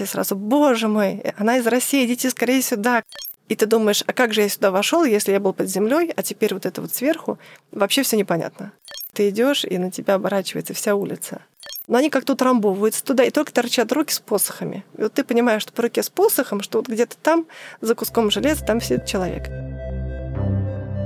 тебе сразу, боже мой, она из России, идите скорее сюда. И ты думаешь, а как же я сюда вошел, если я был под землей, а теперь вот это вот сверху, вообще все непонятно. Ты идешь, и на тебя оборачивается вся улица. Но они как-то утрамбовываются туда, и только торчат руки с посохами. И вот ты понимаешь, что по руке с посохом, что вот где-то там, за куском железа, там сидит человек.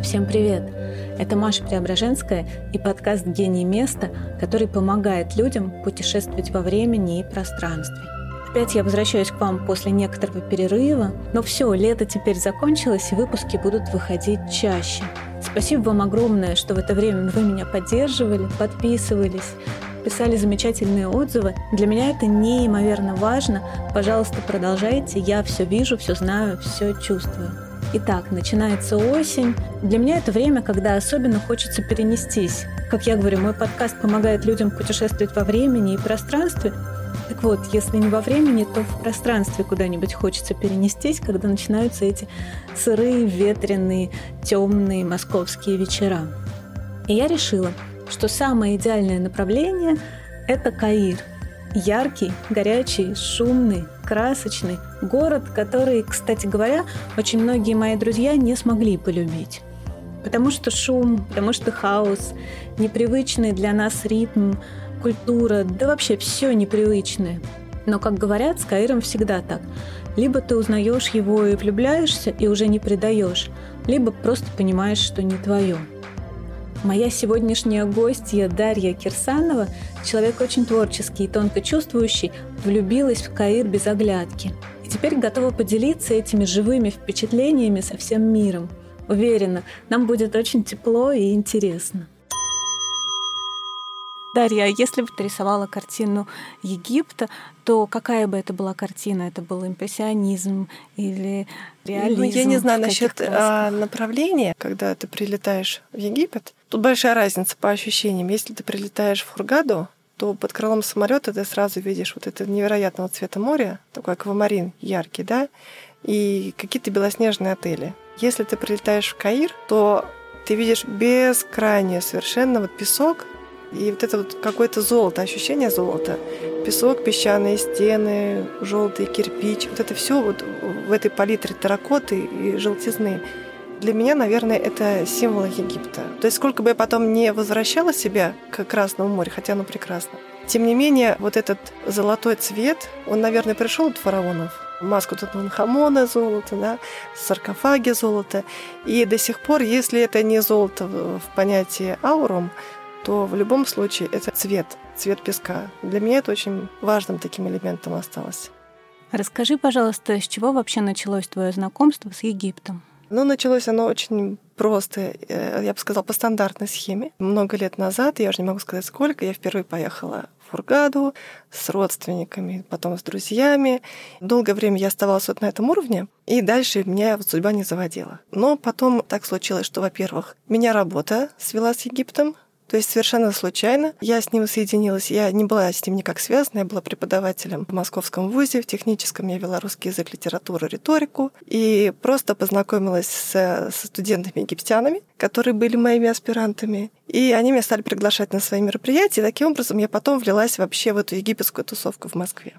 Всем привет! Это Маша Преображенская и подкаст «Гений места», который помогает людям путешествовать во времени и пространстве. Опять я возвращаюсь к вам после некоторого перерыва, но все, лето теперь закончилось, и выпуски будут выходить чаще. Спасибо вам огромное, что в это время вы меня поддерживали, подписывались, писали замечательные отзывы. Для меня это неимоверно важно. Пожалуйста, продолжайте. Я все вижу, все знаю, все чувствую. Итак, начинается осень. Для меня это время, когда особенно хочется перенестись. Как я говорю, мой подкаст помогает людям путешествовать во времени и пространстве. Так вот, если не во времени, то в пространстве куда-нибудь хочется перенестись, когда начинаются эти сырые, ветреные, темные московские вечера. И я решила, что самое идеальное направление – это Каир. Яркий, горячий, шумный, красочный город, который, кстати говоря, очень многие мои друзья не смогли полюбить. Потому что шум, потому что хаос, непривычный для нас ритм, культура, да вообще все непривычное. Но, как говорят, с Каиром всегда так. Либо ты узнаешь его и влюбляешься, и уже не предаешь, либо просто понимаешь, что не твое. Моя сегодняшняя гостья Дарья Кирсанова, человек очень творческий и тонко чувствующий, влюбилась в Каир без оглядки. И теперь готова поделиться этими живыми впечатлениями со всем миром. Уверена, нам будет очень тепло и интересно. Дарья, а если бы ты рисовала картину Египта, то какая бы это была картина? Это был импрессионизм или реализм? Ну, я не знаю насчет а, направления, когда ты прилетаешь в Египет. Тут большая разница по ощущениям. Если ты прилетаешь в Хургаду, то под крылом самолета ты сразу видишь вот это невероятного цвета море, такой аквамарин яркий, да, и какие-то белоснежные отели. Если ты прилетаешь в Каир, то ты видишь бескрайний совершенно вот песок, и вот это вот какое-то золото, ощущение золота. Песок, песчаные стены, желтый кирпич. Вот это все вот в этой палитре терракоты и желтизны. Для меня, наверное, это символ Египта. То есть сколько бы я потом не возвращала себя к Красному морю, хотя оно прекрасно, тем не менее, вот этот золотой цвет, он, наверное, пришел от фараонов. Маску Тутанхамона золото, да, саркофаги золото. И до сих пор, если это не золото в понятии аурум, то в любом случае это цвет, цвет песка. Для меня это очень важным таким элементом осталось. Расскажи, пожалуйста, с чего вообще началось твое знакомство с Египтом? Ну, началось оно очень просто, э, я бы сказала, по стандартной схеме. Много лет назад, я уже не могу сказать сколько, я впервые поехала в Фургаду с родственниками, потом с друзьями. Долгое время я оставалась вот на этом уровне, и дальше меня вот судьба не заводила. Но потом так случилось, что, во-первых, меня работа свела с Египтом, то есть совершенно случайно я с ним соединилась. Я не была с ним никак связана. Я была преподавателем в Московском вузе, в техническом. Я вела русский язык, литературу, риторику. И просто познакомилась с, со студентами-египтянами, которые были моими аспирантами. И они меня стали приглашать на свои мероприятия. И таким образом я потом влилась вообще в эту египетскую тусовку в Москве.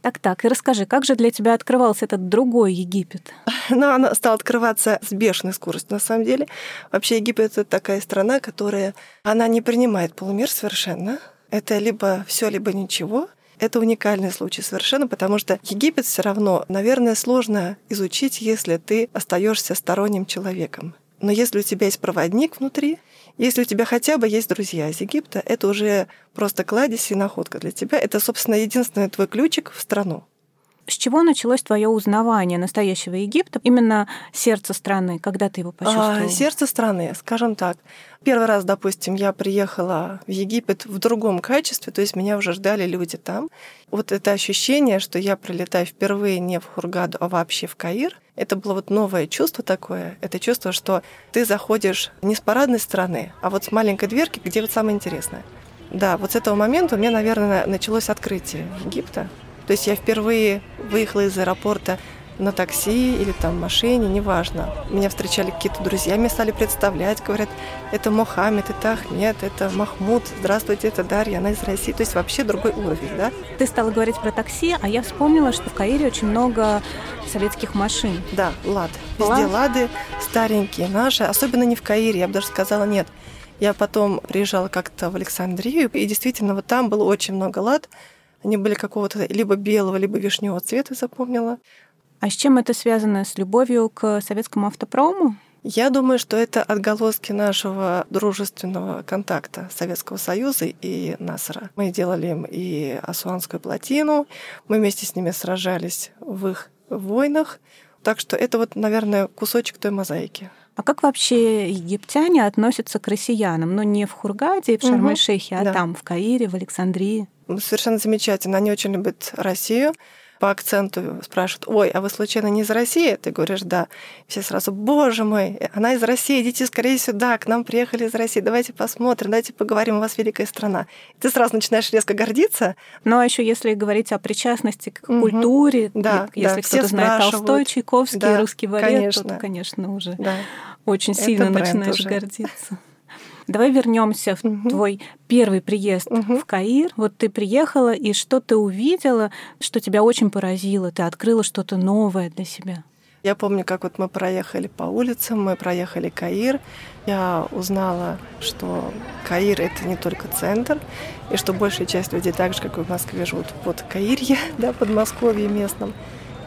Так-так, и расскажи, как же для тебя открывался этот другой Египет? Ну, она стала открываться с бешеной скоростью, на самом деле. Вообще Египет — это такая страна, которая... Она не принимает полумир совершенно. Это либо все, либо ничего. Это уникальный случай совершенно, потому что Египет все равно, наверное, сложно изучить, если ты остаешься сторонним человеком. Но если у тебя есть проводник внутри, если у тебя хотя бы есть друзья из Египта, это уже просто кладезь и находка для тебя. Это, собственно, единственный твой ключик в страну. С чего началось твое узнавание настоящего Египта, именно сердце страны, когда ты его почувствовала? А, сердце страны, скажем так. Первый раз, допустим, я приехала в Египет в другом качестве, то есть меня уже ждали люди там. Вот это ощущение, что я прилетаю впервые не в Хургаду, а вообще в Каир, это было вот новое чувство такое. Это чувство, что ты заходишь не с парадной стороны, а вот с маленькой дверки, где вот самое интересное. Да, вот с этого момента у меня, наверное, началось открытие Египта. То есть я впервые выехала из аэропорта на такси или там машине, неважно. Меня встречали какие-то друзья, меня стали представлять, говорят, это Мохаммед, это Ахмед, это Махмуд, здравствуйте, это Дарья, она из России. То есть вообще другой уровень, да? Ты стала говорить про такси, а я вспомнила, что в Каире очень много советских машин. Да, лад. Везде лад? лады старенькие, наши, особенно не в Каире, я бы даже сказала нет. Я потом приезжала как-то в Александрию, и действительно вот там было очень много лад. Они были какого-то либо белого, либо вишневого цвета, запомнила. А с чем это связано? С любовью к советскому автопрому? Я думаю, что это отголоски нашего дружественного контакта Советского Союза и Насара. Мы делали им и Асуанскую плотину, мы вместе с ними сражались в их войнах. Так что это вот, наверное, кусочек той мозаики. А как вообще египтяне относятся к россиянам? Ну, не в Хургаде, в Шарм-эль-Шейхе, угу, а да. там, в Каире, в Александрии? Совершенно замечательно. Они очень любят Россию по акценту спрашивают, ой, а вы случайно не из России? Ты говоришь, да. Все сразу, боже мой, она из России, идите скорее сюда, к нам приехали из России, давайте посмотрим, давайте поговорим, у вас великая страна. ты сразу начинаешь резко гордиться. Ну, а еще если говорить о причастности к угу. культуре, да, если да, кто-то знает Толстой, Чайковский, да, русский валет, конечно. то, конечно, уже да. очень сильно начинаешь уже. гордиться. Давай вернемся в угу. твой первый приезд угу. в Каир. Вот ты приехала, и что ты увидела, что тебя очень поразило? Ты открыла что-то новое для себя? Я помню, как вот мы проехали по улицам, мы проехали Каир. Я узнала, что Каир — это не только центр, и что большая часть людей так же, как и в Москве, живут под Каирье, да, под Москвой местном.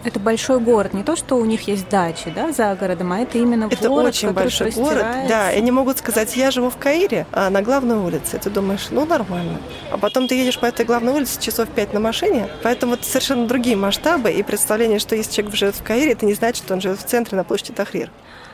Это большой город, не то, что у них есть дачи, да, за городом, а это именно это город, очень большой город, да. И они могут сказать, я живу в Каире, а на главной улице. Ты думаешь, ну нормально. А потом ты едешь по этой главной улице часов пять на машине, поэтому это совершенно другие масштабы и представление, что если человек живет в Каире, это не значит, что он живет в центре на площади Тахрир.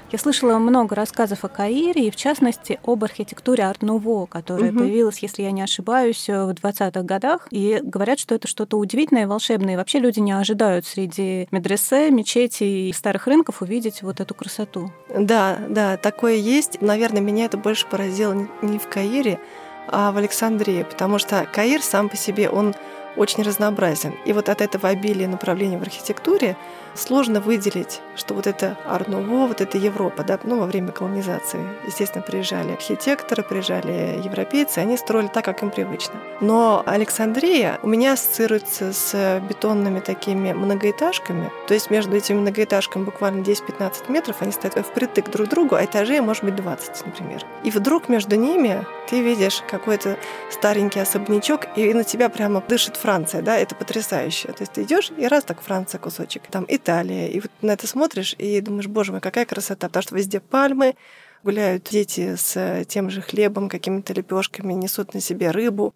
Я слышала много рассказов о Каире, и в частности об архитектуре Арт-Нуво, которая угу. появилась, если я не ошибаюсь, в 20-х годах. И говорят, что это что-то удивительное и волшебное. И вообще люди не ожидают среди медресе, мечетей и старых рынков увидеть вот эту красоту. Да, да, такое есть. Наверное, меня это больше поразило не в Каире, а в Александрии, потому что Каир сам по себе, он очень разнообразен. И вот от этого обилия направлений в архитектуре сложно выделить, что вот это Арнуво, вот это Европа, да, ну, во время колонизации. Естественно, приезжали архитекторы, приезжали европейцы, они строили так, как им привычно. Но Александрия у меня ассоциируется с бетонными такими многоэтажками, то есть между этими многоэтажками буквально 10-15 метров, они стоят впритык друг к другу, а этажей может быть 20, например. И вдруг между ними ты видишь какой-то старенький особнячок, и на тебя прямо дышит Франция, да, это потрясающе. То есть ты идешь и раз так Франция кусочек, там Италия, и вот на это смотришь и думаешь, боже мой, какая красота, потому что везде пальмы, гуляют дети с тем же хлебом, какими-то лепешками, несут на себе рыбу.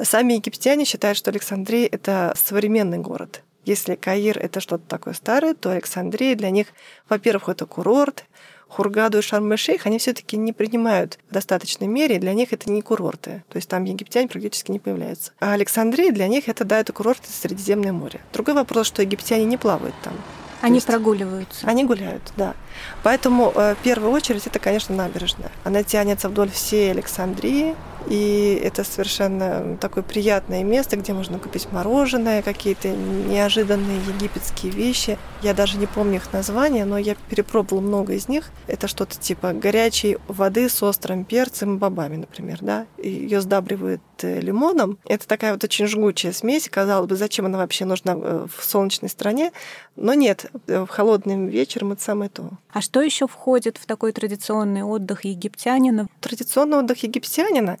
Сами египтяне считают, что Александрия — это современный город. Если Каир — это что-то такое старое, то Александрия для них, во-первых, это курорт, Хургаду и Шарм-эль-Шейх, они все таки не принимают в достаточной мере, для них это не курорты. То есть там египтяне практически не появляются. А Александрия для них это, да, это курорты Средиземное море. Другой вопрос, что египтяне не плавают там. Они есть, прогуливаются. Они гуляют, да. Поэтому э, в первую очередь это, конечно, набережная. Она тянется вдоль всей Александрии, и это совершенно такое приятное место, где можно купить мороженое, какие-то неожиданные египетские вещи. Я даже не помню их названия, но я перепробовала много из них. Это что-то типа горячей воды с острым перцем и бобами, например, да. Ее сдабривают э, лимоном. Это такая вот очень жгучая смесь. Казалось бы, зачем она вообще нужна э, в солнечной стране? Но нет, э, в холодным вечером это самое то. А что еще входит в такой традиционный отдых египтянина? Традиционный отдых египтянина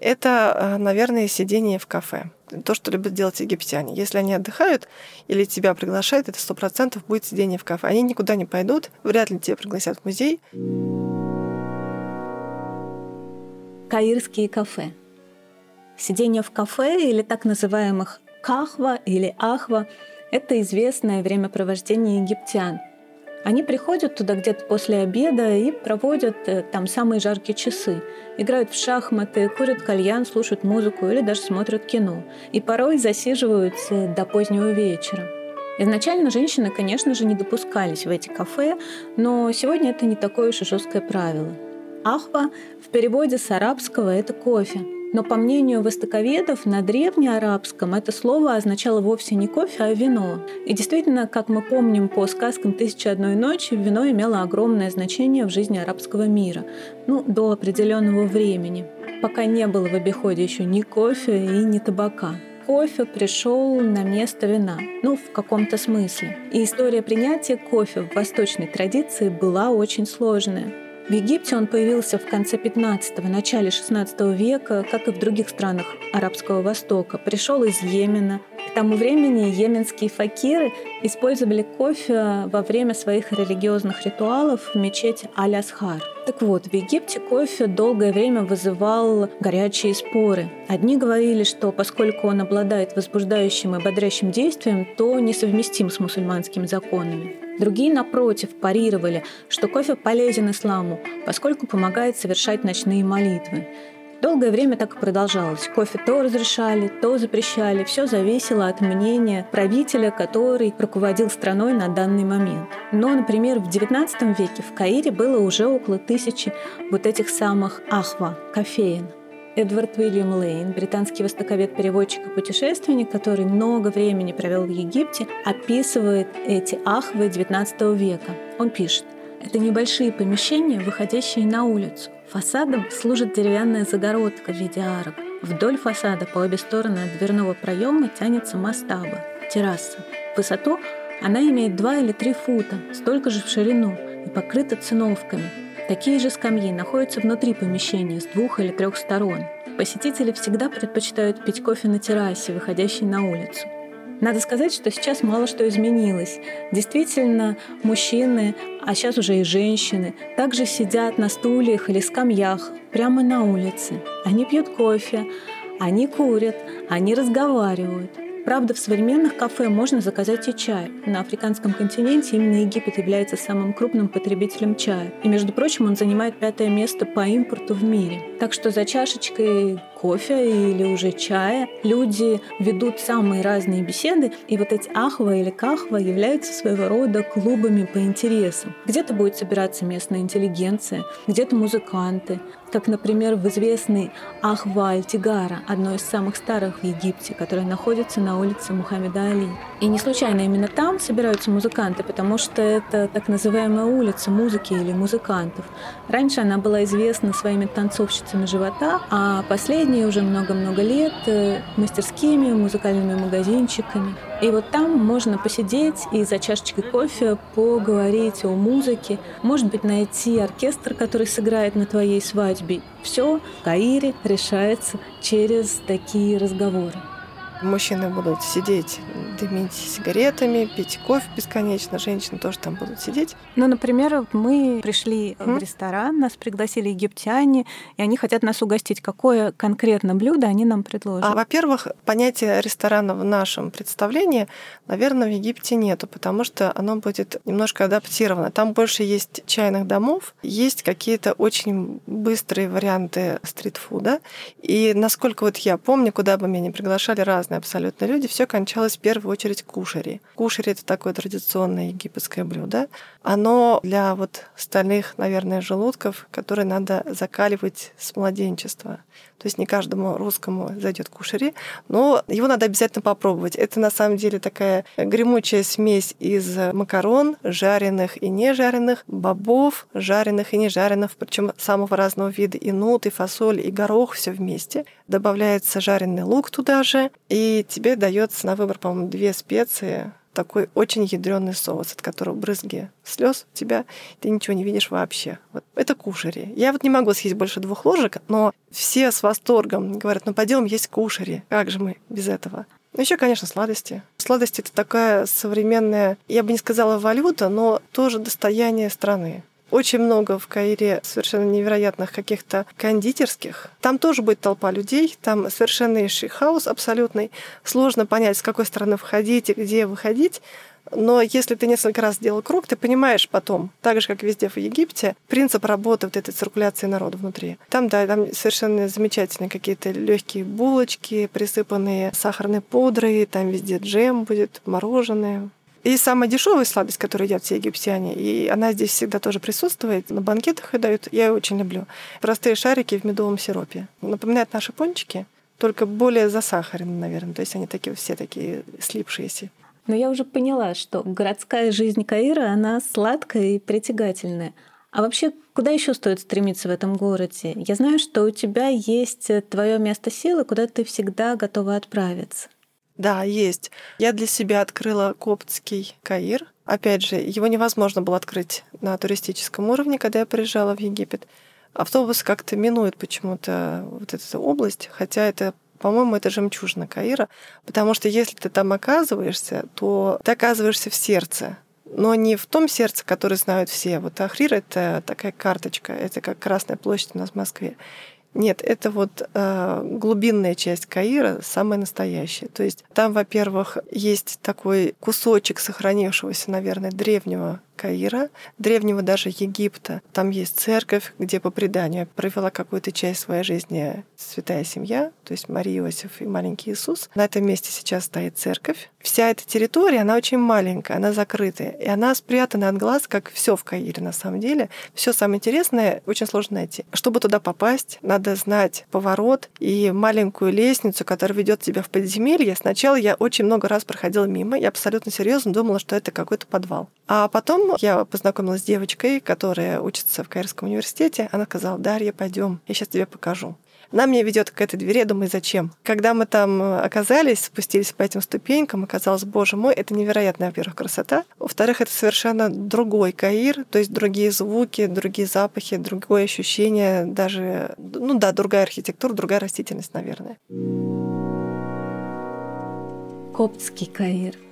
это, э, наверное, сидение в кафе. То, что любят делать египтяне. Если они отдыхают или тебя приглашают, это сто процентов будет сидение в кафе. Они никуда не пойдут, вряд ли тебя пригласят в музей. Каирские кафе. Сидение в кафе или так называемых кахва или ахва – это известное времяпровождение египтян – они приходят туда где-то после обеда и проводят э, там самые жаркие часы. Играют в шахматы, курят кальян, слушают музыку или даже смотрят кино. И порой засиживаются до позднего вечера. Изначально женщины, конечно же, не допускались в эти кафе, но сегодня это не такое уж и жесткое правило. Ахва в переводе с арабского — это кофе. Но по мнению востоковедов, на древнеарабском это слово означало вовсе не кофе, а вино. И действительно, как мы помним по сказкам «Тысячи одной ночи», вино имело огромное значение в жизни арабского мира. Ну, до определенного времени. Пока не было в обиходе еще ни кофе и ни табака кофе пришел на место вина, ну, в каком-то смысле. И история принятия кофе в восточной традиции была очень сложная. В Египте он появился в конце 15-го, начале 16 века, как и в других странах Арабского Востока. Пришел из Йемена. К тому времени йеменские факиры использовали кофе во время своих религиозных ритуалов в мечети Аль-Асхар. Так вот, в Египте кофе долгое время вызывал горячие споры. Одни говорили, что поскольку он обладает возбуждающим и бодрящим действием, то несовместим с мусульманскими законами. Другие, напротив, парировали, что кофе полезен исламу, поскольку помогает совершать ночные молитвы. Долгое время так и продолжалось. Кофе то разрешали, то запрещали. Все зависело от мнения правителя, который руководил страной на данный момент. Но, например, в XIX веке в Каире было уже около тысячи вот этих самых ахва, кофеин. Эдвард Уильям Лейн, британский востоковед-переводчик и путешественник, который много времени провел в Египте, описывает эти ахвы XIX века. Он пишет, это небольшие помещения, выходящие на улицу. Фасадом служит деревянная загородка в виде арок. Вдоль фасада по обе стороны от дверного проема тянется мастаба, терраса. Высоту она имеет 2 или 3 фута, столько же в ширину и покрыта циновками, Такие же скамьи находятся внутри помещения с двух или трех сторон. Посетители всегда предпочитают пить кофе на террасе, выходящей на улицу. Надо сказать, что сейчас мало что изменилось. Действительно, мужчины, а сейчас уже и женщины, также сидят на стульях или скамьях прямо на улице. Они пьют кофе, они курят, они разговаривают. Правда, в современных кафе можно заказать и чай. На африканском континенте именно Египет является самым крупным потребителем чая. И, между прочим, он занимает пятое место по импорту в мире. Так что за чашечкой кофе или уже чая люди ведут самые разные беседы, и вот эти ахва или кахва являются своего рода клубами по интересам. Где-то будет собираться местная интеллигенция, где-то музыканты, как, например, в известной Ахва Аль-Тигара, одной из самых старых в Египте, которая находится на улице Мухаммеда Али. И не случайно именно там собираются музыканты, потому что это так называемая улица музыки или музыкантов. Раньше она была известна своими танцовщицами живота, а последние уже много-много лет э, мастерскими, музыкальными магазинчиками. И вот там можно посидеть и за чашечкой кофе поговорить о музыке, может быть, найти оркестр, который сыграет на твоей свадьбе. Все в Каире решается через такие разговоры. Мужчины будут сидеть, дымить сигаретами, пить кофе бесконечно. Женщины тоже там будут сидеть. Ну, например, мы пришли mm-hmm. в ресторан, нас пригласили египтяне, и они хотят нас угостить. Какое конкретно блюдо они нам предложат? А, во-первых, понятия ресторана в нашем представлении, наверное, в Египте нету, потому что оно будет немножко адаптировано. Там больше есть чайных домов, есть какие-то очень быстрые варианты стритфуда. И насколько вот я помню, куда бы меня не приглашали разные разные абсолютно люди, все кончалось в первую очередь кушари. Кушари — это такое традиционное египетское блюдо. Оно для вот стальных, наверное, желудков, которые надо закаливать с младенчества. То есть не каждому русскому зайдет кушари, но его надо обязательно попробовать. Это на самом деле такая гремучая смесь из макарон, жареных и не жареных, бобов, жареных и не жареных, причем самого разного вида, и нут, и фасоль, и горох, все вместе. Добавляется жареный лук туда же, и тебе дается на выбор, по-моему, две специи такой очень ядреный соус, от которого брызги слез у тебя, ты ничего не видишь вообще. Вот это кушари. Я вот не могу съесть больше двух ложек, но все с восторгом говорят, ну пойдем есть кушари. Как же мы без этого? Ну, еще, конечно, сладости. Сладости это такая современная, я бы не сказала валюта, но тоже достояние страны. Очень много в Каире совершенно невероятных каких-то кондитерских. Там тоже будет толпа людей, там совершеннейший хаос абсолютный. Сложно понять, с какой стороны входить и где выходить. Но если ты несколько раз сделал круг, ты понимаешь потом, так же, как везде в Египте, принцип работы вот этой циркуляции народа внутри. Там, да, там совершенно замечательные какие-то легкие булочки, присыпанные сахарной пудрой, там везде джем будет, мороженое. И самая дешевая сладость, которую едят все египтяне, и она здесь всегда тоже присутствует, на банкетах и дают, я ее очень люблю. Простые шарики в медовом сиропе. Напоминают наши пончики, только более засахаренные, наверное. То есть они такие все такие слипшиеся. Но я уже поняла, что городская жизнь Каира, она сладкая и притягательная. А вообще, куда еще стоит стремиться в этом городе? Я знаю, что у тебя есть твое место силы, куда ты всегда готова отправиться. Да, есть. Я для себя открыла коптский Каир. Опять же, его невозможно было открыть на туристическом уровне, когда я приезжала в Египет. Автобус как-то минует почему-то вот эту область, хотя это по-моему, это жемчужина Каира, потому что если ты там оказываешься, то ты оказываешься в сердце, но не в том сердце, которое знают все. Вот Ахрир — это такая карточка, это как Красная площадь у нас в Москве. Нет, это вот э, глубинная часть Каира, самая настоящая. То есть там, во-первых, есть такой кусочек сохранившегося, наверное, древнего Каира, древнего даже Египта. Там есть церковь, где по преданию провела какую-то часть своей жизни святая семья, то есть Мария Иосиф и маленький Иисус. На этом месте сейчас стоит церковь. Вся эта территория, она очень маленькая, она закрытая, и она спрятана от глаз, как все в Каире на самом деле. Все самое интересное очень сложно найти. Чтобы туда попасть, надо знать поворот и маленькую лестницу, которая ведет тебя в подземелье. Сначала я очень много раз проходила мимо, я абсолютно серьезно думала, что это какой-то подвал. А потом я познакомилась с девочкой, которая учится в Каирском университете. Она сказала, Дарья, пойдем, я сейчас тебе покажу. Она меня ведет к этой двери, я думаю, зачем? Когда мы там оказались, спустились по этим ступенькам, оказалось, боже мой, это невероятная, во-первых, красота. Во-вторых, это совершенно другой Каир, то есть другие звуки, другие запахи, другое ощущение, даже, ну да, другая архитектура, другая растительность, наверное. Коптский Каир –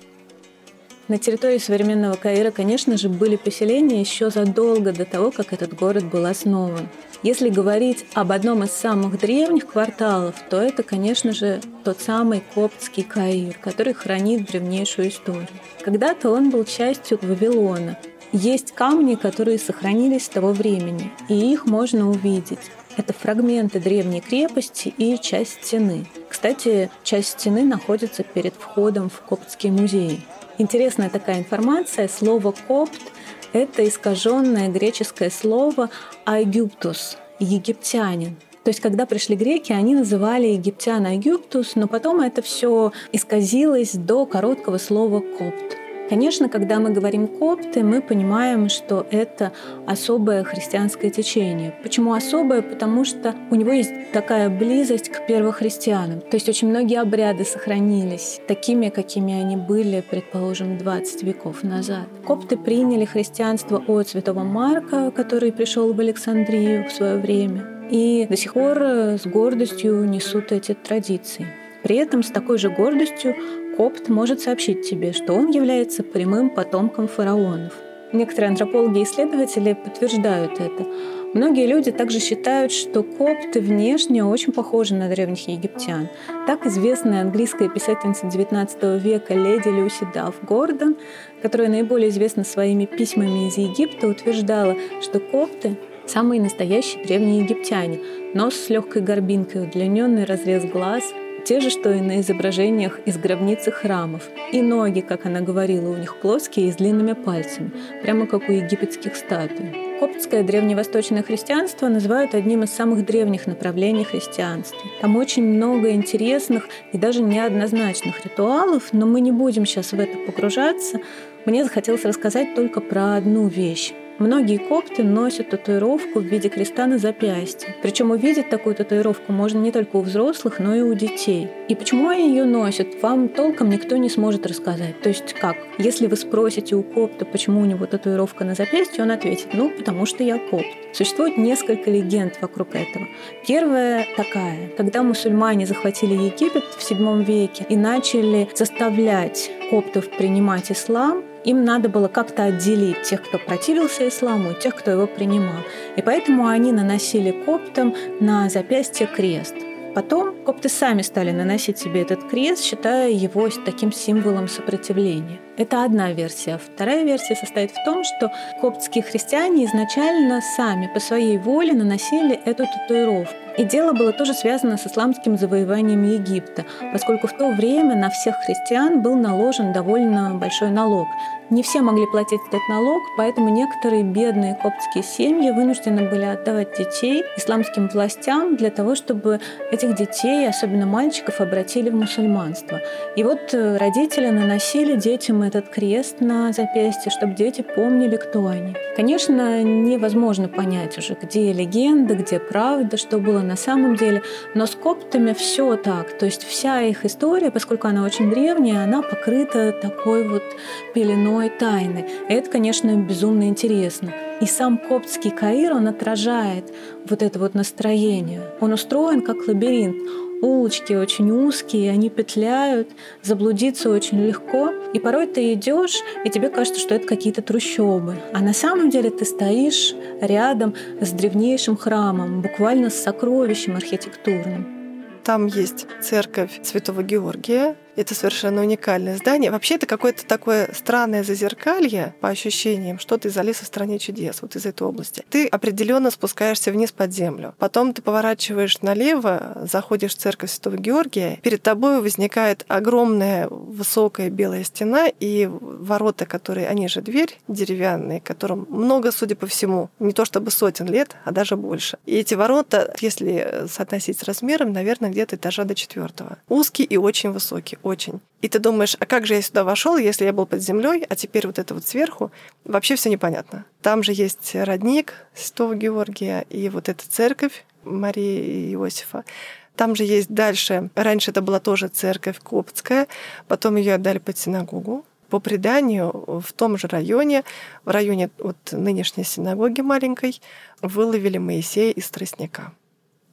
на территории современного Каира, конечно же, были поселения еще задолго до того, как этот город был основан. Если говорить об одном из самых древних кварталов, то это, конечно же, тот самый коптский Каир, который хранит древнейшую историю. Когда-то он был частью Вавилона. Есть камни, которые сохранились с того времени, и их можно увидеть. Это фрагменты древней крепости и часть стены. Кстати, часть стены находится перед входом в Коптский музей. Интересная такая информация. Слово «копт» — это искаженное греческое слово «айгюптус» — «египтянин». То есть, когда пришли греки, они называли египтян Айгюптус, но потом это все исказилось до короткого слова «копт». Конечно, когда мы говорим копты, мы понимаем, что это особое христианское течение. Почему особое? Потому что у него есть такая близость к первохристианам. То есть очень многие обряды сохранились такими, какими они были, предположим, 20 веков назад. Копты приняли христианство от святого Марка, который пришел в Александрию в свое время, и до сих пор с гордостью несут эти традиции. При этом с такой же гордостью Копт может сообщить тебе, что он является прямым потомком фараонов. Некоторые антропологи и исследователи подтверждают это. Многие люди также считают, что копты внешне очень похожи на древних египтян. Так известная английская писательница XIX века леди Люси Дафф Гордон, которая наиболее известна своими письмами из Египта, утверждала, что копты самые настоящие древние египтяне. Нос с легкой горбинкой, удлиненный разрез глаз, те же, что и на изображениях из гробницы храмов. И ноги, как она говорила, у них плоские и с длинными пальцами, прямо как у египетских статуй. Коптское древневосточное христианство называют одним из самых древних направлений христианства. Там очень много интересных и даже неоднозначных ритуалов, но мы не будем сейчас в это погружаться. Мне захотелось рассказать только про одну вещь. Многие копты носят татуировку в виде креста на запястье. Причем увидеть такую татуировку можно не только у взрослых, но и у детей. И почему они ее носят, вам толком никто не сможет рассказать. То есть как? Если вы спросите у копта, почему у него татуировка на запястье, он ответит, ну, потому что я копт. Существует несколько легенд вокруг этого. Первая такая. Когда мусульмане захватили Египет в VII веке и начали заставлять коптов принимать ислам, им надо было как-то отделить тех, кто противился исламу, и тех, кто его принимал. И поэтому они наносили коптам на запястье крест. Потом копты сами стали наносить себе этот крест, считая его таким символом сопротивления. Это одна версия. Вторая версия состоит в том, что коптские христиане изначально сами по своей воле наносили эту татуировку. И дело было тоже связано с исламским завоеванием Египта, поскольку в то время на всех христиан был наложен довольно большой налог. Не все могли платить этот налог, поэтому некоторые бедные коптские семьи вынуждены были отдавать детей исламским властям для того, чтобы этих детей, особенно мальчиков, обратили в мусульманство. И вот э, родители наносили детям этот крест на запястье, чтобы дети помнили, кто они. Конечно, невозможно понять уже, где легенда, где правда, что было на самом деле, но с коптами все так. То есть вся их история, поскольку она очень древняя, она покрыта такой вот пеленой тайны. И это, конечно, безумно интересно. И сам коптский Каир, он отражает вот это вот настроение. Он устроен как лабиринт. Улочки очень узкие, они петляют, заблудиться очень легко. И порой ты идешь, и тебе кажется, что это какие-то трущобы. А на самом деле ты стоишь рядом с древнейшим храмом, буквально с сокровищем архитектурным. Там есть церковь Святого Георгия, это совершенно уникальное здание. Вообще это какое-то такое странное зазеркалье по ощущениям, что ты Алисы в стране чудес, вот из этой области. Ты определенно спускаешься вниз под землю. Потом ты поворачиваешь налево, заходишь в церковь Святого Георгия, перед тобой возникает огромная высокая белая стена и ворота, которые, они же дверь деревянные, которым много, судя по всему, не то чтобы сотен лет, а даже больше. И эти ворота, если соотносить с размером, наверное, где-то этажа до четвертого. Узкий и очень высокий, очень. И ты думаешь, а как же я сюда вошел, если я был под землей, а теперь вот это вот сверху, вообще все непонятно. Там же есть родник Святого Георгия и вот эта церковь Марии и Иосифа. Там же есть дальше, раньше это была тоже церковь коптская, потом ее отдали под синагогу. По преданию, в том же районе, в районе вот нынешней синагоги маленькой, выловили Моисея из тростника.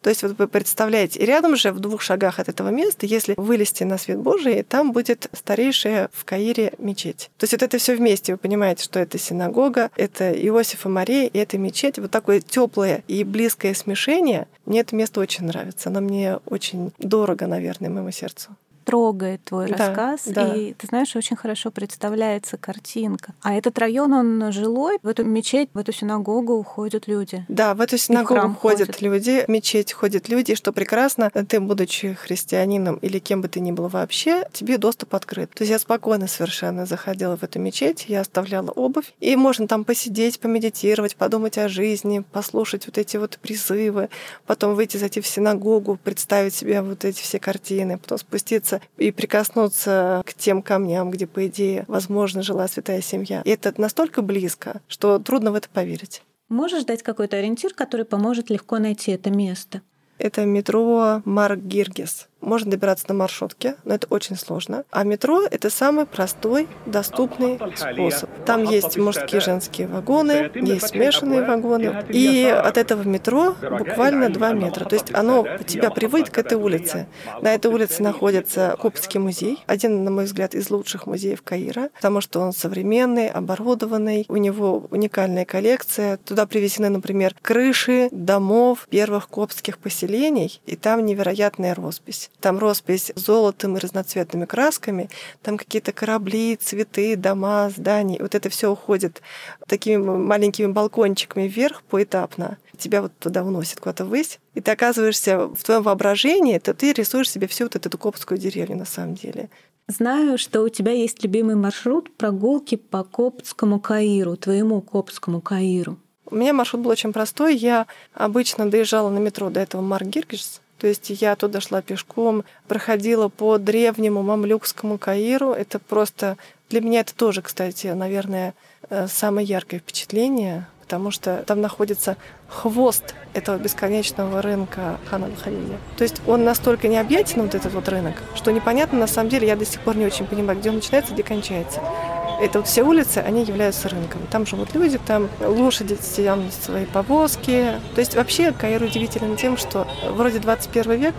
То есть вот вы представляете, рядом же, в двух шагах от этого места, если вылезти на свет Божий, там будет старейшая в Каире мечеть. То есть вот это все вместе, вы понимаете, что это синагога, это Иосиф и Мария, и это мечеть. Вот такое теплое и близкое смешение. Мне это место очень нравится. Оно мне очень дорого, наверное, моему сердцу трогает твой да, рассказ, да. и ты знаешь, очень хорошо представляется картинка. А этот район, он жилой, в эту мечеть, в эту синагогу уходят люди. Да, в эту синагогу ходят ходит. люди, в мечеть ходят люди, что прекрасно, ты, будучи христианином или кем бы ты ни был вообще, тебе доступ открыт. То есть я спокойно совершенно заходила в эту мечеть, я оставляла обувь, и можно там посидеть, помедитировать, подумать о жизни, послушать вот эти вот призывы, потом выйти, зайти в синагогу, представить себе вот эти все картины, потом спуститься спуститься и прикоснуться к тем камням, где, по идее, возможно, жила святая семья. И это настолько близко, что трудно в это поверить. Можешь дать какой-то ориентир, который поможет легко найти это место? Это метро Марк Гиргис можно добираться на маршрутке, но это очень сложно. А метро — это самый простой, доступный способ. Там есть мужские и женские вагоны, есть смешанные вагоны. И от этого метро буквально два метра. То есть оно тебя приводит к этой улице. На этой улице находится Коптский музей, один, на мой взгляд, из лучших музеев Каира, потому что он современный, оборудованный, у него уникальная коллекция. Туда привезены, например, крыши домов первых коптских поселений, и там невероятная роспись. Там роспись золотом и разноцветными красками, там какие-то корабли, цветы, дома, здания. Вот это все уходит такими маленькими балкончиками вверх поэтапно. Тебя вот туда уносит куда-то ввысь, и ты оказываешься в твоем воображении, то ты рисуешь себе всю вот эту коптскую деревню на самом деле. Знаю, что у тебя есть любимый маршрут прогулки по Коптскому Каиру, твоему Коптскому Каиру. У меня маршрут был очень простой. Я обычно доезжала на метро до этого Маргиргиш, то есть я туда шла пешком, проходила по древнему мамлюкскому Каиру. Это просто... Для меня это тоже, кстати, наверное, э, самое яркое впечатление, потому что там находится хвост этого бесконечного рынка Хана Халиля. То есть он настолько необъятен, вот этот вот рынок, что непонятно, на самом деле, я до сих пор не очень понимаю, где он начинается, где кончается. Это вот все улицы, они являются рынком. Там живут люди, там лошади тянут свои повозки. То есть вообще Каир удивителен тем, что вроде 21 век,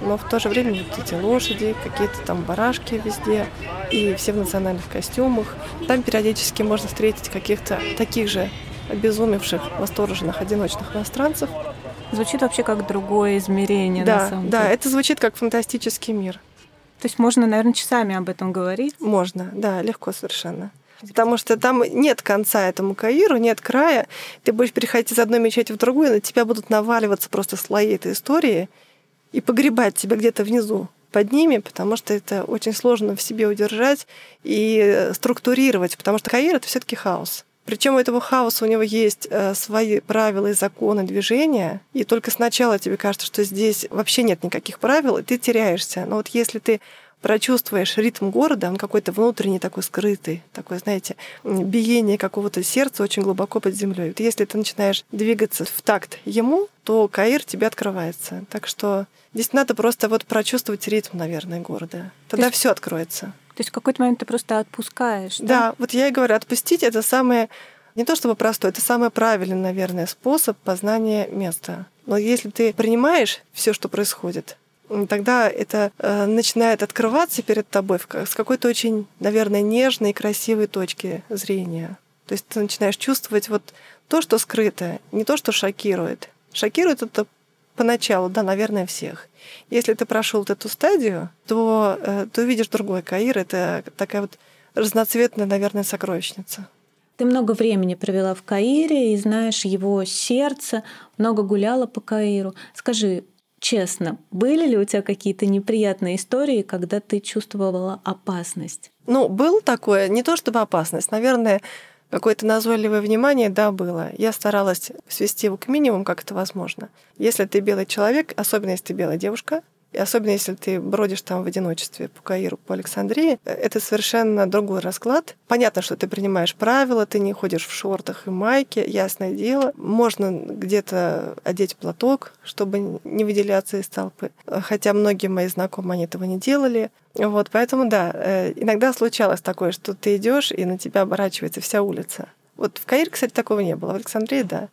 но в то же время вот эти лошади, какие-то там барашки везде, и все в национальных костюмах. Там периодически можно встретить каких-то таких же обезумевших, восторженных, одиночных иностранцев. Звучит вообще как другое измерение, да, на самом да, деле. Да, это звучит как фантастический мир. То есть можно, наверное, часами об этом говорить? Можно, да, легко совершенно. Потому что там нет конца этому Каиру, нет края. Ты будешь переходить из одной мечети в другую, на тебя будут наваливаться просто слои этой истории и погребать тебя где-то внизу под ними, потому что это очень сложно в себе удержать и структурировать, потому что Каир это все-таки хаос. Причем у этого хаоса у него есть э, свои правила и законы движения, и только сначала тебе кажется, что здесь вообще нет никаких правил, и ты теряешься. Но вот если ты прочувствуешь ритм города, он какой-то внутренний, такой скрытый, такой, знаете, биение какого-то сердца очень глубоко под землей. Вот если ты начинаешь двигаться в такт ему, то Каир тебе открывается. Так что здесь надо просто вот прочувствовать ритм, наверное, города. Тогда есть... все откроется. То есть в какой-то момент ты просто отпускаешь. Да? да, вот я и говорю, отпустить это самое не то чтобы простой, это самый правильный, наверное, способ познания места. Но если ты принимаешь все, что происходит, тогда это э, начинает открываться перед тобой с какой-то очень, наверное, нежной, красивой точки зрения. То есть ты начинаешь чувствовать вот то, что скрыто, не то, что шокирует. Шокирует это поначалу, да, наверное, всех. Если ты прошел вот эту стадию, то э, ты увидишь другой Каир. Это такая вот разноцветная, наверное, сокровищница. Ты много времени провела в Каире и знаешь его сердце, много гуляла по Каиру. Скажи, честно, были ли у тебя какие-то неприятные истории, когда ты чувствовала опасность? Ну, был такое, не то чтобы опасность, наверное, какое-то назойливое внимание, да, было. Я старалась свести его к минимуму, как это возможно. Если ты белый человек, особенно если ты белая девушка, и особенно если ты бродишь там в одиночестве по Каиру, по Александрии, это совершенно другой расклад. Понятно, что ты принимаешь правила, ты не ходишь в шортах и майке, ясное дело. Можно где-то одеть платок, чтобы не выделяться из толпы. Хотя многие мои знакомые они этого не делали. Вот, поэтому да, э, иногда случалось такое, что ты идешь и на тебя оборачивается вся улица. Вот в Каире, кстати, такого не было. В Александрии, да.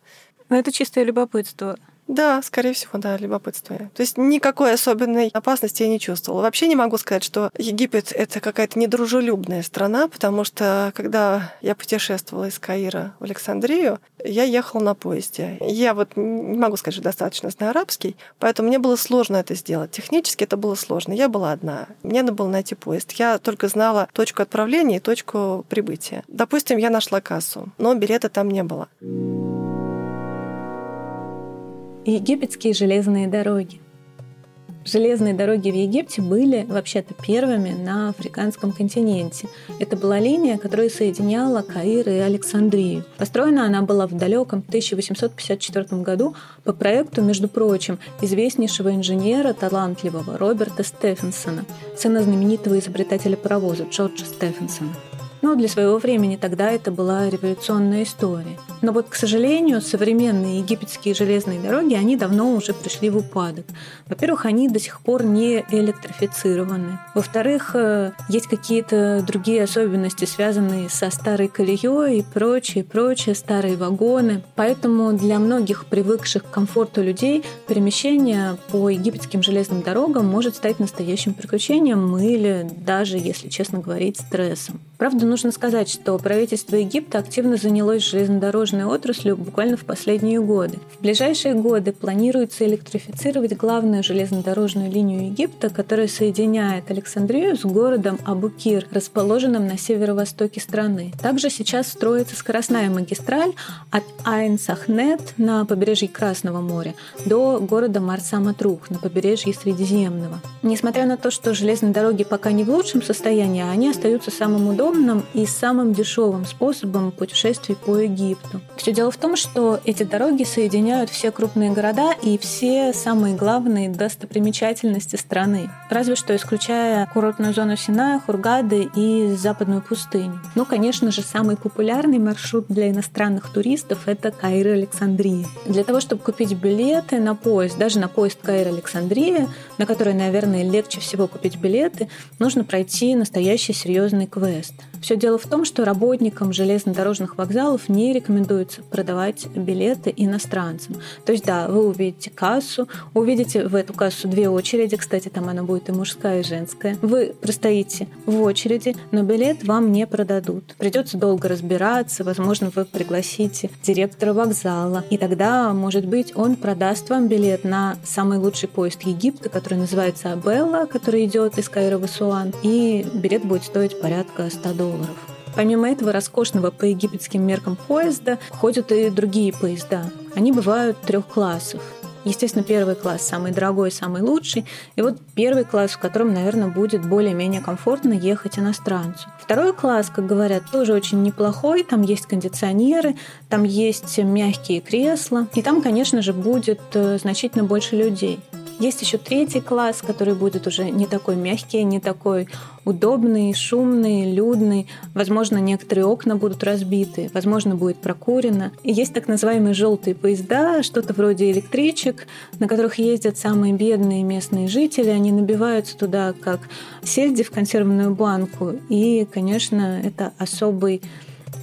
Но это чистое любопытство. Да, скорее всего, да, любопытство. То есть никакой особенной опасности я не чувствовала. Вообще не могу сказать, что Египет — это какая-то недружелюбная страна, потому что когда я путешествовала из Каира в Александрию, я ехала на поезде. Я вот не могу сказать, что достаточно знаю арабский, поэтому мне было сложно это сделать. Технически это было сложно. Я была одна. Мне надо было найти поезд. Я только знала точку отправления и точку прибытия. Допустим, я нашла кассу, но билета там не было египетские железные дороги. Железные дороги в Египте были вообще-то первыми на африканском континенте. Это была линия, которая соединяла Каир и Александрию. Построена она была в далеком 1854 году по проекту, между прочим, известнейшего инженера, талантливого Роберта Стефенсона, сына знаменитого изобретателя паровоза Джорджа Стефенсона. Но для своего времени тогда это была революционная история. Но вот, к сожалению, современные египетские железные дороги, они давно уже пришли в упадок. Во-первых, они до сих пор не электрифицированы. Во-вторых, э, есть какие-то другие особенности, связанные со старой колеей и прочее, прочее, старые вагоны. Поэтому для многих привыкших к комфорту людей перемещение по египетским железным дорогам может стать настоящим приключением или даже, если честно говорить, стрессом. Правда, нужно сказать, что правительство Египта активно занялось железнодорожной отраслью буквально в последние годы. В ближайшие годы планируется электрифицировать главную железнодорожную линию Египта, которая соединяет Александрию с городом Абукир, расположенным на северо-востоке страны. Также сейчас строится скоростная магистраль от Айн-Сахнет на побережье Красного моря до города Марса-Матрух на побережье Средиземного. Несмотря на то, что железные дороги пока не в лучшем состоянии, они остаются самым удобным и самым дешевым способом путешествий по Египту. Все дело в том, что эти дороги соединяют все крупные города и все самые главные достопримечательности страны. Разве что исключая курортную зону Синая, Хургады и западную пустыню. Ну, конечно же, самый популярный маршрут для иностранных туристов — это Каир-Александрия. Для того, чтобы купить билеты на поезд, даже на поезд Каир-Александрия, на который, наверное, легче всего купить билеты, нужно пройти настоящий серьезный квест. Все дело в том, что работникам железнодорожных вокзалов не рекомендуется продавать билеты иностранцам. То есть, да, вы увидите кассу, увидите в эту кассу две очереди, кстати, там она будет будет и мужская, и женская. Вы простоите в очереди, но билет вам не продадут. Придется долго разбираться, возможно, вы пригласите директора вокзала, и тогда, может быть, он продаст вам билет на самый лучший поезд Египта, который называется Абелла, который идет из Каира в Асуан, и билет будет стоить порядка 100 долларов. Помимо этого роскошного по египетским меркам поезда ходят и другие поезда. Они бывают трех классов. Естественно, первый класс самый дорогой, самый лучший. И вот первый класс, в котором, наверное, будет более-менее комфортно ехать иностранцу. Второй класс, как говорят, тоже очень неплохой. Там есть кондиционеры, там есть мягкие кресла. И там, конечно же, будет э, значительно больше людей. Есть еще третий класс, который будет уже не такой мягкий, не такой удобный, шумный, людный. Возможно, некоторые окна будут разбиты, возможно, будет прокурено. И есть так называемые желтые поезда, что-то вроде электричек, на которых ездят самые бедные местные жители. Они набиваются туда, как сельди в консервную банку. И, конечно, это особый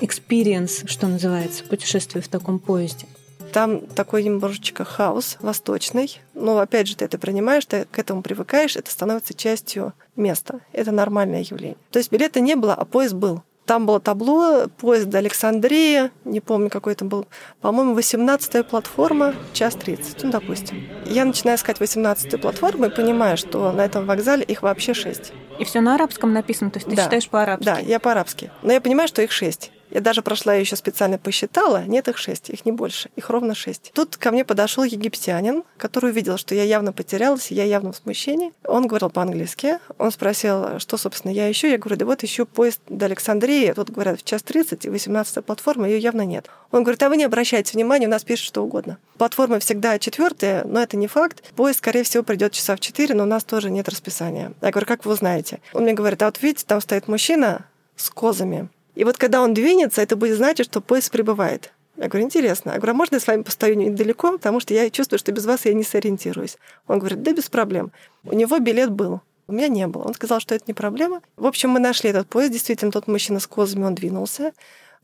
experience, что называется, путешествие в таком поезде. Там такой немножечко хаос восточный. Но опять же, ты это принимаешь, ты к этому привыкаешь, это становится частью места. Это нормальное явление. То есть билета не было, а поезд был. Там было табло, поезд до Александрии, не помню, какой это был, по-моему, 18-я платформа, час 30, ну, допустим. Я начинаю искать 18-ю платформу и понимаю, что на этом вокзале их вообще 6. И все на арабском написано, то есть ты Да. читаешь по-арабски? Да, я по-арабски. Но я понимаю, что их 6. Я даже прошла еще специально посчитала. Нет, их шесть, их не больше, их ровно шесть. Тут ко мне подошел египтянин, который увидел, что я явно потерялась, я явно в смущении. Он говорил по-английски. Он спросил, что, собственно, я ищу. Я говорю, да вот ищу поезд до Александрии. Тут говорят, в час 30, и 18 платформа, ее явно нет. Он говорит, а вы не обращайте внимания, у нас пишут что угодно. Платформа всегда четвертая, но это не факт. Поезд, скорее всего, придет часа в 4, но у нас тоже нет расписания. Я говорю, как вы узнаете? Он мне говорит, а вот видите, там стоит мужчина с козами. И вот когда он двинется, это будет значить, что поезд прибывает. Я говорю, интересно. Я говорю, а можно я с вами постою недалеко, потому что я чувствую, что без вас я не сориентируюсь. Он говорит, да без проблем. У него билет был. У меня не было. Он сказал, что это не проблема. В общем, мы нашли этот поезд. Действительно, тот мужчина с козами, он двинулся.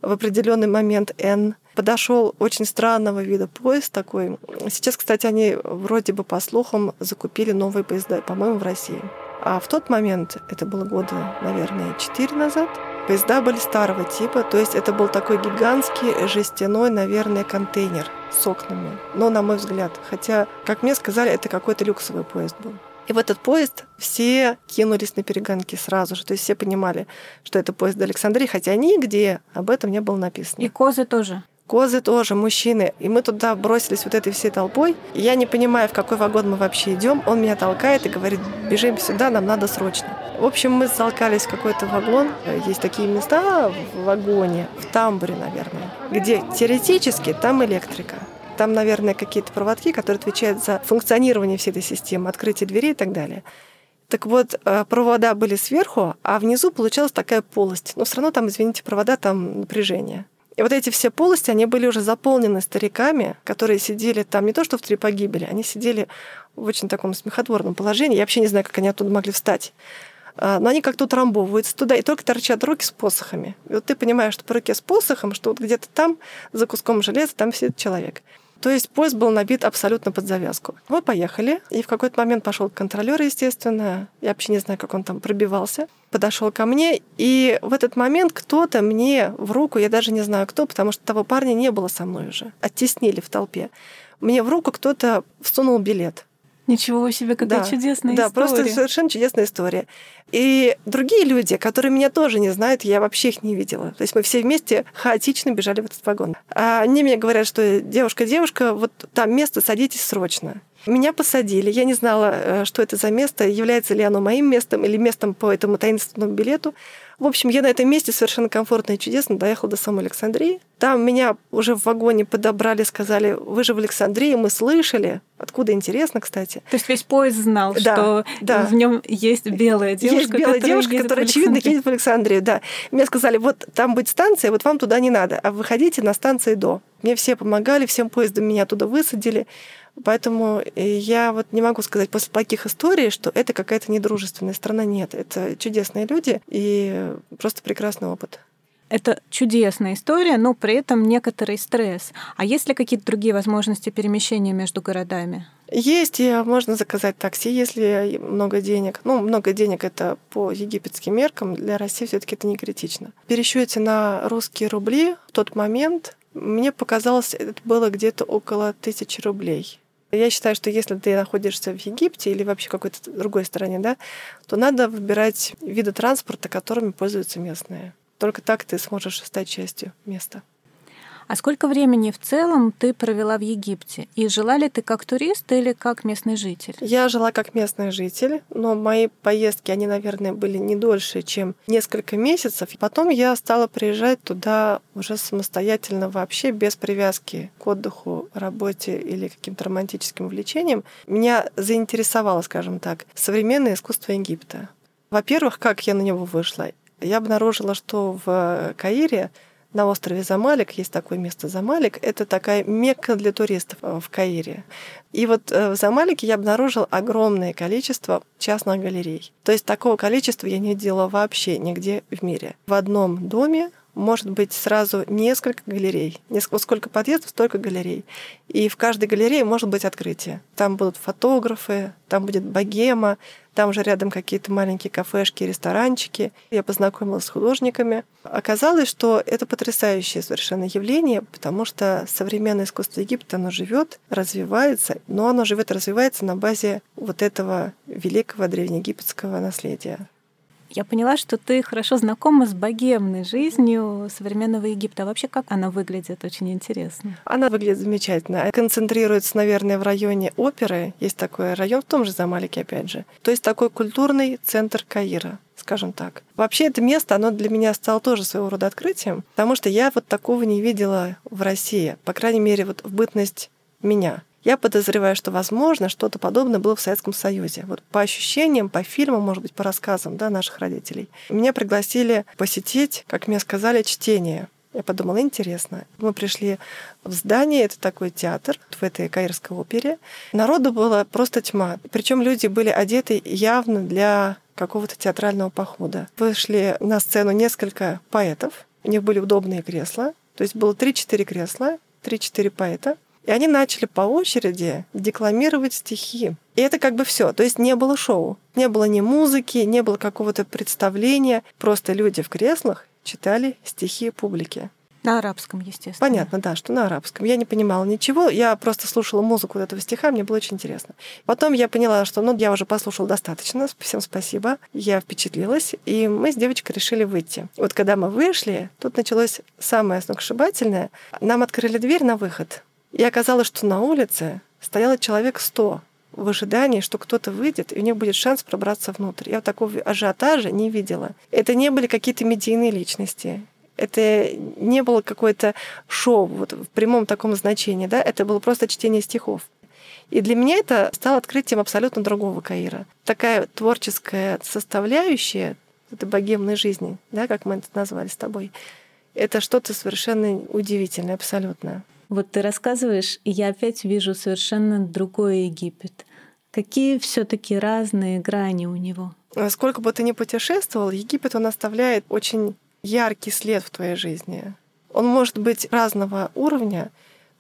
В определенный момент N подошел очень странного вида поезд такой. Сейчас, кстати, они вроде бы по слухам закупили новые поезда, по-моему, в России. А в тот момент, это было года, наверное, 4 назад, Поезда были старого типа, то есть это был такой гигантский жестяной, наверное, контейнер с окнами. Но, на мой взгляд, хотя, как мне сказали, это какой-то люксовый поезд был. И в этот поезд все кинулись на перегонки сразу же. То есть все понимали, что это поезд до Александрии, хотя нигде об этом не было написано. И козы тоже. Козы тоже, мужчины. И мы туда бросились вот этой всей толпой. Я не понимаю, в какой вагон мы вообще идем. Он меня толкает и говорит, бежим сюда, нам надо срочно. В общем, мы залкались в какой-то вагон. Есть такие места в вагоне, в тамбуре, наверное, где теоретически там электрика. Там, наверное, какие-то проводки, которые отвечают за функционирование всей этой системы, открытие дверей и так далее. Так вот, э, провода были сверху, а внизу получалась такая полость. Но все равно там, извините, провода, там напряжение. И вот эти все полости, они были уже заполнены стариками, которые сидели там не то что в три погибели, они сидели в очень таком смехотворном положении. Я вообще не знаю, как они оттуда могли встать. А, но они как-то утрамбовываются туда и только торчат руки с посохами. И вот ты понимаешь, что по руке с посохом, что вот где-то там, за куском железа, там сидит человек. То есть поезд был набит абсолютно под завязку. Мы поехали, и в какой-то момент пошел контролер, естественно. Я вообще не знаю, как он там пробивался. Подошел ко мне, и в этот момент кто-то мне в руку, я даже не знаю кто, потому что того парня не было со мной уже, оттеснили в толпе. Мне в руку кто-то всунул билет. Ничего себе, какая Да, чудесная да, история. просто совершенно чудесная история. И другие люди, которые меня тоже не знают, я вообще их не видела. То есть мы все вместе хаотично бежали в этот вагон. А они мне говорят, что девушка, девушка, вот там место, садитесь срочно. Меня посадили. Я не знала, э, что это за место, является ли оно моим местом или местом по этому таинственному билету. В общем, я на этом месте совершенно комфортно и чудесно доехала до самой Александрии. Там меня уже в вагоне подобрали, сказали, вы же в Александрии, мы слышали. Откуда интересно, кстати. То есть весь поезд знал, Да, что да. в нем есть белая девушка, Есть белая которая девушка, которая, очевидно, едет в Александрию, да. Мне сказали, вот там будет станция, вот вам туда не надо, а выходите на станции до. Мне все помогали, всем поездом меня туда высадили. Поэтому э, я вот не могу сказать после таких историй, что это какая-то недружественная страна. Нет, это чудесные люди и просто прекрасный опыт. Это чудесная история, но при этом некоторый стресс. А есть ли какие-то другие возможности перемещения между городами? Есть, и можно заказать такси, если много денег. Ну, много денег это по египетским меркам, для России все таки это не критично. В пересчете на русские рубли в тот момент мне показалось, это было где-то около тысячи рублей. Я считаю, что если ты находишься в Египте или вообще какой-то другой стране, да, то надо выбирать виды транспорта, которыми пользуются местные. Только так ты сможешь стать частью места. А сколько времени в целом ты провела в Египте? И жила ли ты как турист или как местный житель? Я жила как местный житель, но мои поездки, они, наверное, были не дольше, чем несколько месяцев. Потом я стала приезжать туда уже самостоятельно, вообще без привязки к отдыху, работе или каким-то романтическим увлечениям. Меня заинтересовало, скажем так, современное искусство Египта. Во-первых, как я на него вышла? Я обнаружила, что в Каире на острове Замалик есть такое место Замалик. Это такая мекка для туристов э, в Каире. И вот э, в Замалике я обнаружил огромное количество частных галерей. То есть такого количества я не видела вообще нигде в мире. В одном доме может быть сразу несколько галерей. Несколько, сколько подъездов, столько галерей. И в каждой галерее может быть открытие. Там будут фотографы, там будет богема, там уже рядом какие-то маленькие кафешки, ресторанчики. Я познакомилась с художниками. Оказалось, что это потрясающее совершенно явление, потому что современное искусство Египта, оно живет, развивается, но оно живет и развивается на базе вот этого великого древнеегипетского наследия. Я поняла, что ты хорошо знакома с богемной жизнью современного Египта. А вообще, как она выглядит? Очень интересно. Она выглядит замечательно. Концентрируется, наверное, в районе оперы. Есть такой район в том же Замалике, опять же. То есть такой культурный центр Каира скажем так. Вообще это место, оно для меня стало тоже своего рода открытием, потому что я вот такого не видела в России, по крайней мере, вот в бытность меня. Я подозреваю, что, возможно, что-то подобное было в Советском Союзе. Вот по ощущениям, по фильмам, может быть, по рассказам да, наших родителей. Меня пригласили посетить, как мне сказали, чтение. Я подумала, интересно. Мы пришли в здание, это такой театр в этой Каирской опере. Народу было просто тьма. Причем люди были одеты явно для какого-то театрального похода. Вышли на сцену несколько поэтов. У них были удобные кресла. То есть было 3-4 кресла, 3-4 поэта. И они начали по очереди декламировать стихи. И это как бы все. То есть не было шоу. Не было ни музыки, не было какого-то представления. Просто люди в креслах читали стихи публики. На арабском, естественно. Понятно, да, что на арабском. Я не понимала ничего, я просто слушала музыку этого стиха, мне было очень интересно. Потом я поняла, что ну, я уже послушала достаточно, всем спасибо, я впечатлилась, и мы с девочкой решили выйти. Вот когда мы вышли, тут началось самое сногсшибательное. Нам открыли дверь на выход, и оказалось, что на улице стояло человек сто в ожидании, что кто-то выйдет, и у них будет шанс пробраться внутрь. Я такого ажиотажа не видела. Это не были какие-то медийные личности. Это не было какое-то шоу вот, в прямом таком значении. Да? Это было просто чтение стихов. И для меня это стало открытием абсолютно другого Каира. Такая творческая составляющая этой богемной жизни, да, как мы это назвали с тобой, это что-то совершенно удивительное, абсолютно. Вот ты рассказываешь, и я опять вижу совершенно другой Египет. Какие все-таки разные грани у него? Сколько бы ты ни путешествовал, Египет он оставляет очень яркий след в твоей жизни. Он может быть разного уровня,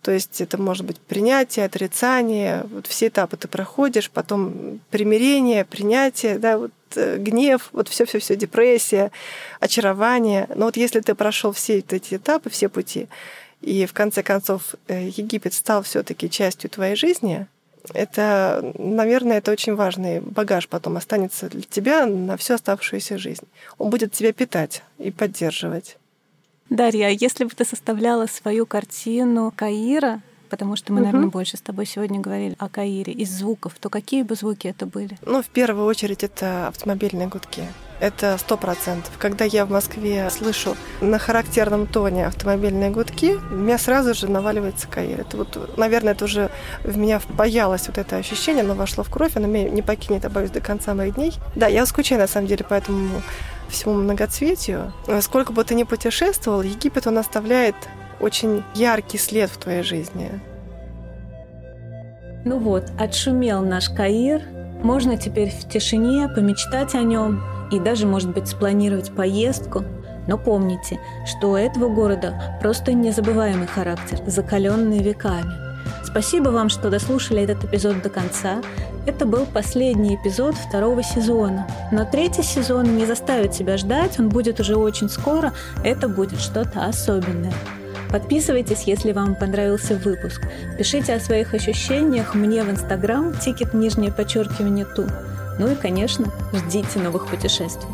то есть это может быть принятие, отрицание, вот все этапы ты проходишь, потом примирение, принятие, да, вот э, гнев, вот все, все, все, депрессия, очарование. Но вот если ты прошел все эти этапы, все пути, и в конце концов э, Египет стал все-таки частью твоей жизни, это, наверное, это очень важный багаж потом останется для тебя на всю оставшуюся жизнь. Он будет тебя питать и поддерживать. Дарья, а если бы ты составляла свою картину Каира, потому что мы, угу. наверное, больше с тобой сегодня говорили о Каире, из звуков, то какие бы звуки это были? Ну, в первую очередь, это автомобильные гудки. Это сто процентов. Когда я в Москве слышу на характерном тоне автомобильные гудки, у меня сразу же наваливается Каир. Это вот, наверное, это уже в меня впаялось вот это ощущение, оно вошло в кровь, оно меня не покинет, я боюсь, до конца моих дней. Да, я скучаю, на самом деле, по этому всему многоцветию. Сколько бы ты ни путешествовал, Египет, он оставляет очень яркий след в твоей жизни. Ну вот, отшумел наш Каир. Можно теперь в тишине помечтать о нем и даже, может быть, спланировать поездку. Но помните, что у этого города просто незабываемый характер, закаленный веками. Спасибо вам, что дослушали этот эпизод до конца. Это был последний эпизод второго сезона. Но третий сезон не заставит себя ждать, он будет уже очень скоро. Это будет что-то особенное. Подписывайтесь, если вам понравился выпуск. Пишите о своих ощущениях мне в Инстаграм, тикет нижнее подчеркивание ту. Ну и, конечно, ждите новых путешествий.